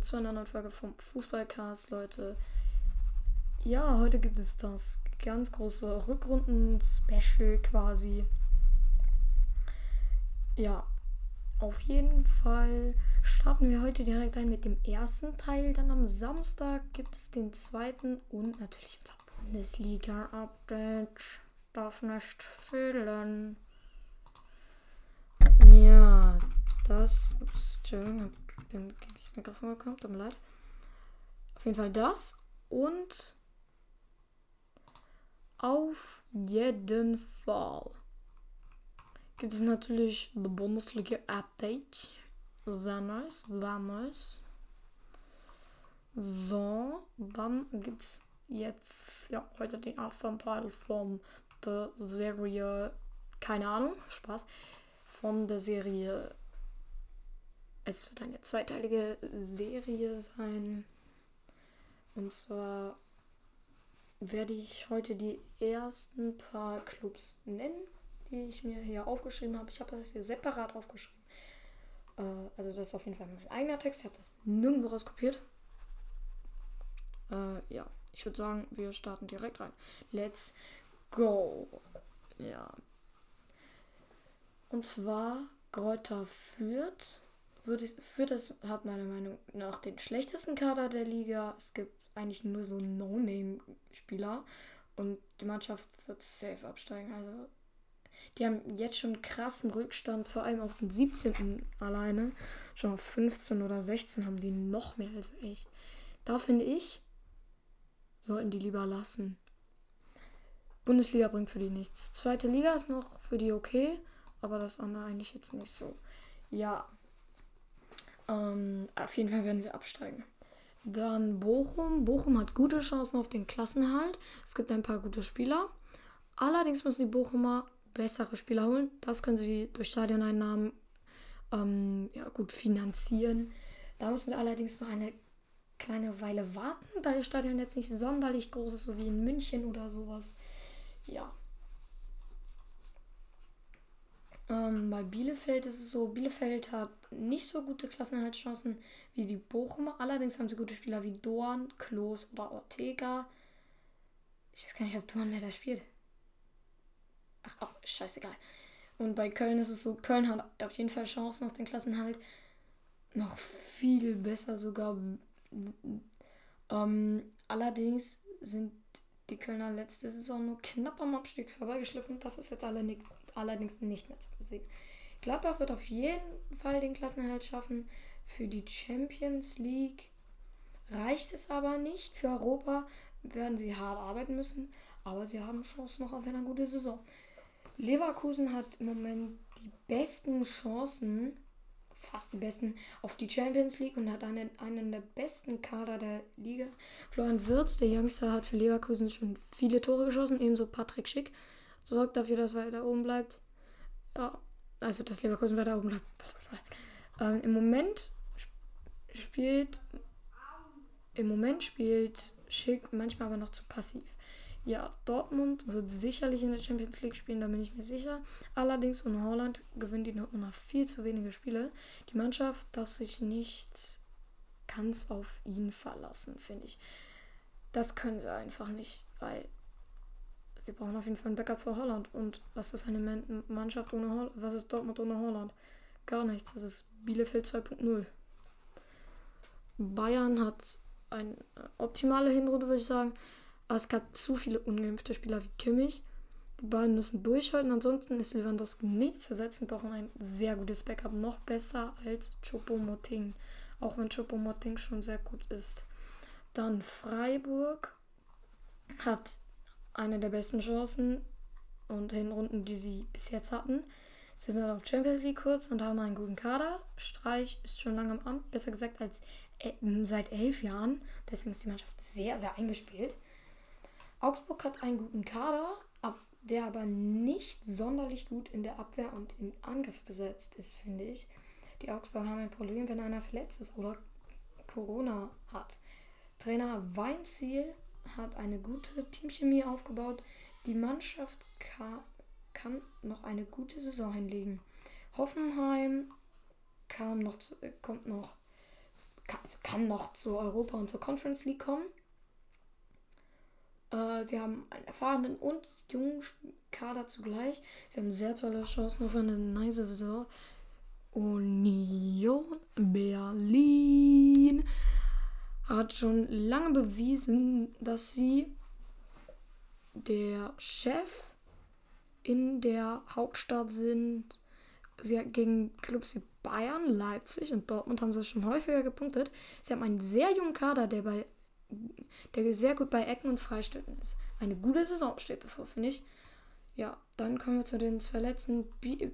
zu einer neuen Folge vom Fußballcast, Leute. Ja, heute gibt es das ganz große Rückrunden-Special quasi. Ja, auf jeden Fall starten wir heute direkt ein mit dem ersten Teil. Dann am Samstag gibt es den zweiten und natürlich unser Bundesliga-Update. Darf nicht fehlen. Ja, das. Ups, Entschuldigung, hab, bin gegen das Mikrofon gekommen, tut mir leid. Auf jeden Fall das und auf jeden Fall gibt es natürlich The Bundesliga Update. Sehr nice, sehr nice. So, dann gibt es jetzt ja, heute den ersten Teil von der Serie. Keine Ahnung, Spaß. Von der Serie. Es wird eine zweiteilige Serie sein. Und zwar werde ich heute die ersten paar Clubs nennen, die ich mir hier aufgeschrieben habe. Ich habe das hier separat aufgeschrieben. Äh, also das ist auf jeden Fall mein eigener Text. Ich habe das nirgendwo rauskopiert. Äh, ja, ich würde sagen, wir starten direkt rein. Let's go. Ja. Und zwar Kräuter führt. Würde ich, Fürth das hat meiner Meinung nach den schlechtesten Kader der Liga. Es gibt eigentlich nur so No-Name-Spieler. Und die Mannschaft wird safe absteigen. Also, die haben jetzt schon krassen Rückstand, vor allem auf den 17. alleine. Schon auf 15 oder 16 haben die noch mehr. Also echt. Da finde ich, sollten die lieber lassen. Bundesliga bringt für die nichts. Zweite Liga ist noch für die okay, aber das andere eigentlich jetzt nicht so. Ja. Ähm, auf jeden Fall werden sie absteigen. Dann Bochum. Bochum hat gute Chancen auf den Klassenhalt. Es gibt ein paar gute Spieler. Allerdings müssen die Bochumer bessere Spieler holen. Das können sie durch Stadioneinnahmen ähm, ja, gut finanzieren. Da müssen sie allerdings noch eine kleine Weile warten, da ihr Stadion jetzt nicht sonderlich groß ist, so wie in München oder sowas. Ja. Ähm, bei Bielefeld ist es so, Bielefeld hat nicht so gute Klassenerhaltschancen wie die Bochumer. Allerdings haben sie gute Spieler wie Dorn, Klos oder Ortega. Ich weiß gar nicht, ob Dorn mehr da spielt. Ach, auch scheißegal. Und bei Köln ist es so, Köln hat auf jeden Fall Chancen auf den Klassenhalt. Noch viel besser sogar. Ähm, allerdings sind die Kölner letzte Saison nur knapp am Abstieg vorbeigeschliffen. Das ist jetzt allerdings nicht mehr zu sehen. Gladbach wird auf jeden Fall den Klassenerhalt schaffen. Für die Champions League reicht es aber nicht. Für Europa werden sie hart arbeiten müssen, aber sie haben Chancen noch auf eine gute Saison. Leverkusen hat im Moment die besten Chancen, fast die besten, auf die Champions League und hat einen, einen der besten Kader der Liga. Florian Wirtz, der Youngster, hat für Leverkusen schon viele Tore geschossen, ebenso Patrick Schick. Sorgt dafür, dass er da oben bleibt. Ja, also dass Leverkusen weiter oben bleibt. Ähm, Im Moment spielt im Moment spielt Schick manchmal aber noch zu passiv. Ja, Dortmund wird sicherlich in der Champions League spielen, da bin ich mir sicher. Allerdings ohne Holland gewinnt die noch viel zu wenige Spiele. Die Mannschaft darf sich nicht ganz auf ihn verlassen, finde ich. Das können sie einfach nicht, weil sie brauchen auf jeden Fall ein Backup für Holland. Und was ist eine Mannschaft ohne Holland? Was ist Dortmund ohne Holland? Gar nichts. Das ist Bielefeld 2.0. Bayern hat eine optimale Hinrunde, würde ich sagen. Aber es gab zu viele ungeimpfte Spieler wie Kimmich. Die beiden müssen durchhalten. Ansonsten ist Lewandowski nicht zu setzen. Brauchen ein sehr gutes Backup. Noch besser als Chopo-Moting. Auch wenn Chopo-Moting schon sehr gut ist. Dann Freiburg hat eine der besten Chancen und Hinrunden, die sie bis jetzt hatten. Sie sind auf Champions League kurz und haben einen guten Kader. Streich ist schon lange im Amt, besser gesagt als äh, seit elf Jahren. Deswegen ist die Mannschaft sehr, sehr eingespielt. Augsburg hat einen guten Kader, der aber nicht sonderlich gut in der Abwehr und im Angriff besetzt ist, finde ich. Die Augsburger haben ein Problem, wenn einer verletzt ist oder Corona hat. Trainer Weinziel hat eine gute Teamchemie aufgebaut. Die Mannschaft kann, kann noch eine gute Saison hinlegen. Hoffenheim kam noch zu, kommt noch kann, kann noch zur Europa und zur Conference League kommen. Äh, sie haben einen erfahrenen und jungen Kader zugleich. Sie haben sehr tolle Chancen auf eine nice Saison. Union Berlin hat schon lange bewiesen, dass sie der Chef in der Hauptstadt sind. Sie gegen Clubs wie Bayern, Leipzig und Dortmund haben sie schon häufiger gepunktet. Sie haben einen sehr jungen Kader, der bei der sehr gut bei Ecken und Freistößen ist. Eine gute Saison steht bevor, finde ich. Ja, dann kommen wir zu den zwei letzten.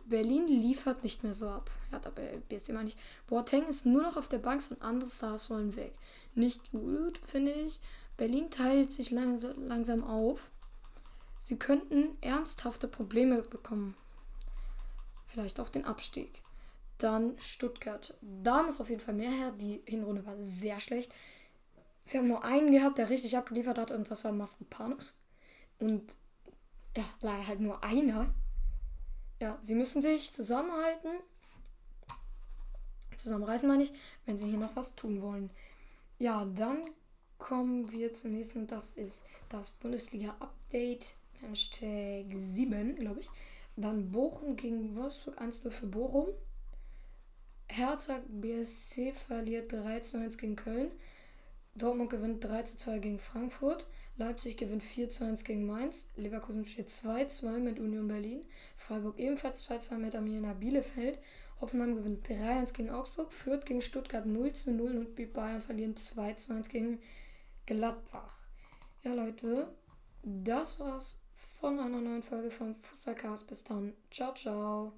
Berlin liefert nicht mehr so ab. Hat aber BSC meine ich. Boateng ist nur noch auf der Bank und andere Stars wollen weg. Nicht gut, finde ich. Berlin teilt sich langsam auf. Sie könnten ernsthafte Probleme bekommen. Vielleicht auch den Abstieg. Dann Stuttgart. Da muss auf jeden Fall mehr her. Die Hinrunde war sehr schlecht. Sie haben nur einen gehabt, der richtig abgeliefert hat und das war Mafropanus. Und ja, leider halt nur einer. Ja, sie müssen sich zusammenhalten. Zusammenreißen meine ich, wenn sie hier noch was tun wollen. Ja, dann kommen wir zum nächsten und das ist das Bundesliga-Update. Hashtag 7, glaube ich. Dann Bochum gegen Wolfsburg 1-0 für Bochum. Hertha BSC verliert 3 1 gegen Köln. Dortmund gewinnt 3 2 gegen Frankfurt. Leipzig gewinnt 4 zu 1 gegen Mainz. Leverkusen steht 2 2 mit Union Berlin. Freiburg ebenfalls 2 2 mit Arminia Bielefeld. Hoffenheim gewinnt 3 1 gegen Augsburg. Fürth gegen Stuttgart 0 zu 0 und die Bayern verlieren 2 zu 1 gegen Gladbach. Ja, Leute, das war's von einer neuen Folge vom Fußballcast. Bis dann. Ciao, ciao.